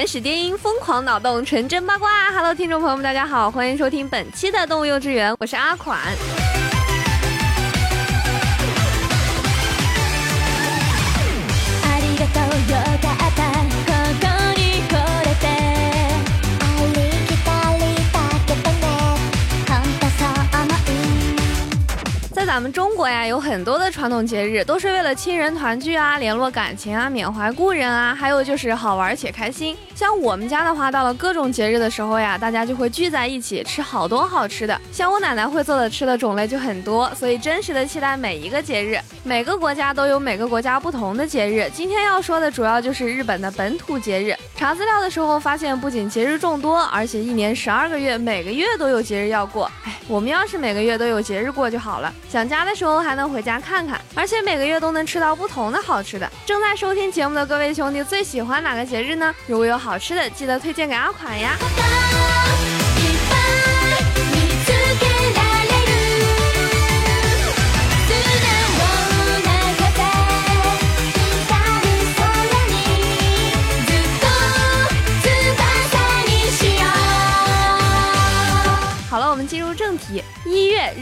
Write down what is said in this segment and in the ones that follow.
原始电音，疯狂脑洞，纯真八卦。Hello，听众朋友们，大家好，欢迎收听本期的动物幼稚园，我是阿款。咱们中国呀，有很多的传统节日，都是为了亲人团聚啊，联络感情啊，缅怀故人啊，还有就是好玩且开心。像我们家的话，到了各种节日的时候呀，大家就会聚在一起吃好多好吃的。像我奶奶会做的吃的种类就很多，所以真实的期待每一个节日。每个国家都有每个国家不同的节日。今天要说的主要就是日本的本土节日。查资料的时候发现，不仅节日众多，而且一年十二个月，每个月都有节日要过。哎，我们要是每个月都有节日过就好了。想家的时候还能回家看看，而且每个月都能吃到不同的好吃的。正在收听节目的各位兄弟，最喜欢哪个节日呢？如果有好吃的，记得推荐给阿款呀。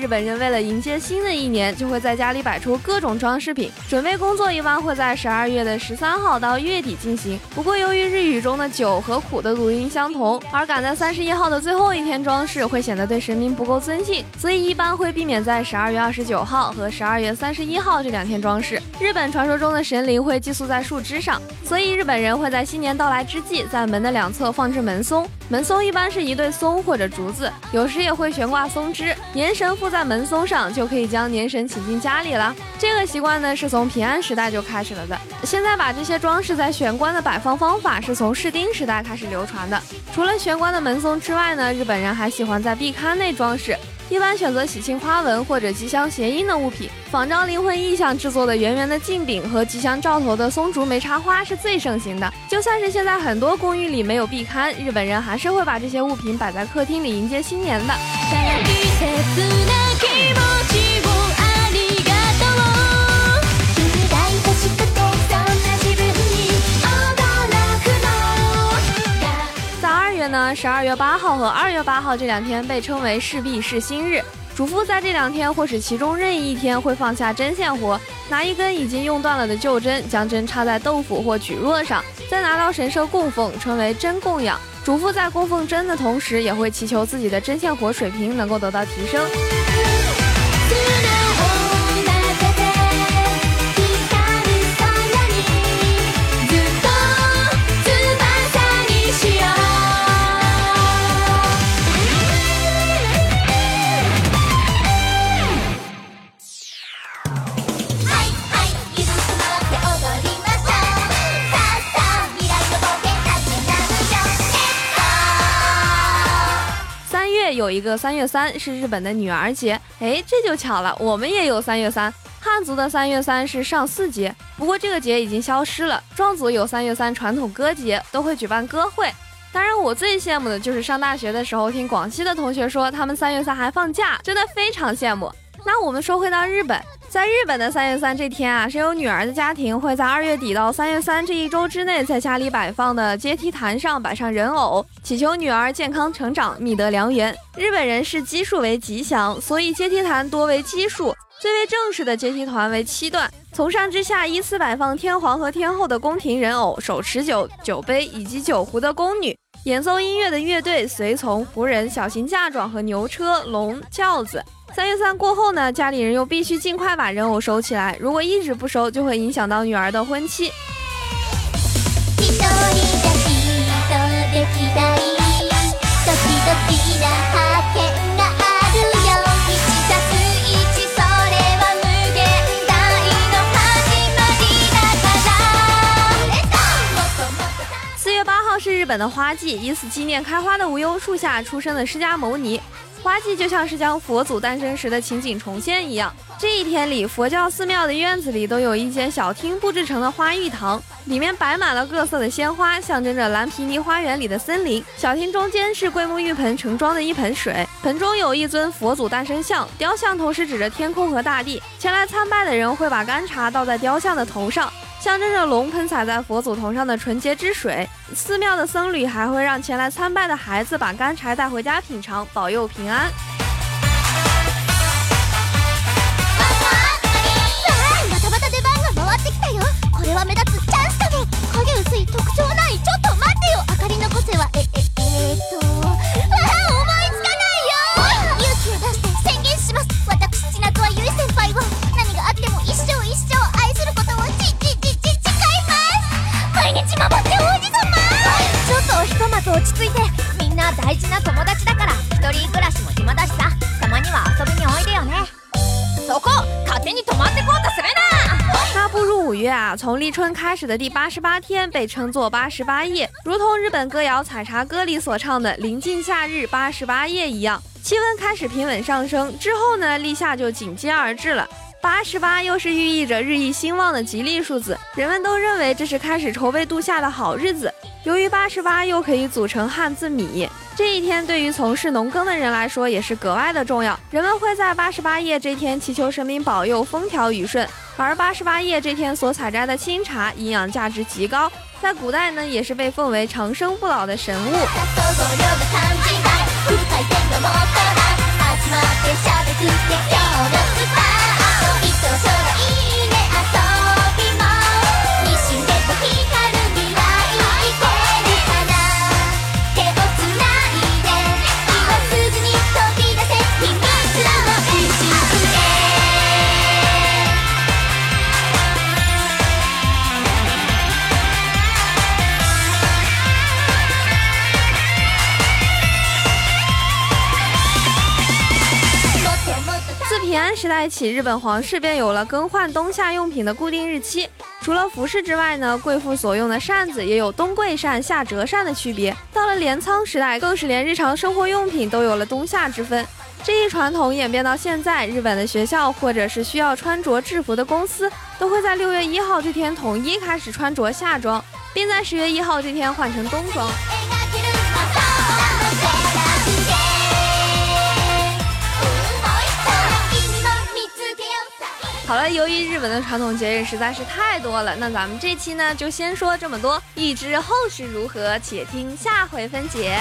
本人为了迎接新的一年，就会在家里摆出各种装饰品。准备工作一般会在十二月的十三号到月底进行。不过，由于日语中的九和苦的读音相同，而赶在三十一号的最后一天装饰，会显得对神明不够尊敬，所以一般会避免在十二月二十九号和十二月三十一号这两天装饰。日本传说中的神灵会寄宿在树枝上，所以日本人会在新年到来之际，在门的两侧放置门松。门松一般是一对松或者竹子，有时也会。悬挂松枝，年神附在在门松上，就可以将年神请进家里了。这个习惯呢，是从平安时代就开始了的。现在把这些装饰在玄关的摆放方法，是从室町时代开始流传的。除了玄关的门松之外呢，日本人还喜欢在壁龛内装饰。一般选择喜庆花纹或者吉祥谐音的物品，仿照灵魂意象制作的圆圆的镜饼和吉祥兆头的松竹梅插花是最盛行的。就算是现在很多公寓里没有壁龛，日本人还是会把这些物品摆在客厅里迎接新年的。在二月呢，十二月八号和二月八号这两天被称为是币是新日。主妇在这两天或是其中任意一天会放下针线活，拿一根已经用断了的旧针，将针插在豆腐或蒟蒻上，再拿到神社供奉，称为针供养。主妇在供奉针的同时，也会祈求自己的针线活水平能够得到提升。一个三月三是日本的女儿节，哎，这就巧了，我们也有三月三。汉族的三月三是上巳节，不过这个节已经消失了。壮族有三月三传统歌节，都会举办歌会。当然，我最羡慕的就是上大学的时候听广西的同学说，他们三月三还放假，真的非常羡慕。那我们说回到日本。在日本的三月三这天啊，是有女儿的家庭会在二月底到三月三这一周之内，在家里摆放的阶梯坛上摆上人偶，祈求女儿健康成长，觅得良缘。日本人视奇数为吉祥，所以阶梯坛多为奇数。最为正式的阶梯团为七段，从上至下依次摆放天皇和天后的宫廷人偶，手持酒酒杯以及酒壶的宫女，演奏音乐的乐队，随从仆人，小型嫁妆和牛车、龙、轿子。三月三过后呢，家里人又必须尽快把人偶收起来。如果一直不收，就会影响到女儿的婚期。日本的花季，以此纪念开花的无忧树下出生的释迦牟尼。花季就像是将佛祖诞生时的情景重现一样。这一天里，佛教寺庙的院子里都有一间小厅布置成了花浴堂，里面摆满了各色的鲜花，象征着蓝皮尼花园里的森林。小厅中间是桂木浴盆盛装的一盆水，盆中有一尊佛祖诞生像，雕像同时指着天空和大地。前来参拜的人会把干茶倒在雕像的头上。象征着龙喷洒在佛祖头上的纯洁之水，寺庙的僧侣还会让前来参拜的孩子把干柴带回家品尝，保佑平安。立春开始的第八十八天被称作八十八夜，如同日本歌谣《采茶歌》里所唱的“临近夏日八十八夜”一样，气温开始平稳上升。之后呢，立夏就紧接而至了。八十八又是寓意着日益兴旺的吉利数字，人们都认为这是开始筹备度夏的好日子。由于八十八又可以组成汉字米，这一天对于从事农耕的人来说也是格外的重要。人们会在八十八夜这天祈求神明保佑风调雨顺。而八十八夜这天所采摘的清茶，营养价值极高，在古代呢，也是被奉为长生不老的神物。平安时代起，日本皇室便有了更换冬夏用品的固定日期。除了服饰之外呢，贵妇所用的扇子也有冬贵扇、夏折扇的区别。到了镰仓时代，更是连日常生活用品都有了冬夏之分。这一传统演变到现在，日本的学校或者是需要穿着制服的公司，都会在六月一号这天统一开始穿着夏装，并在十月一号这天换成冬装。好了，由于日本的传统节日实在是太多了，那咱们这期呢就先说这么多，欲知后事如何，且听下回分解。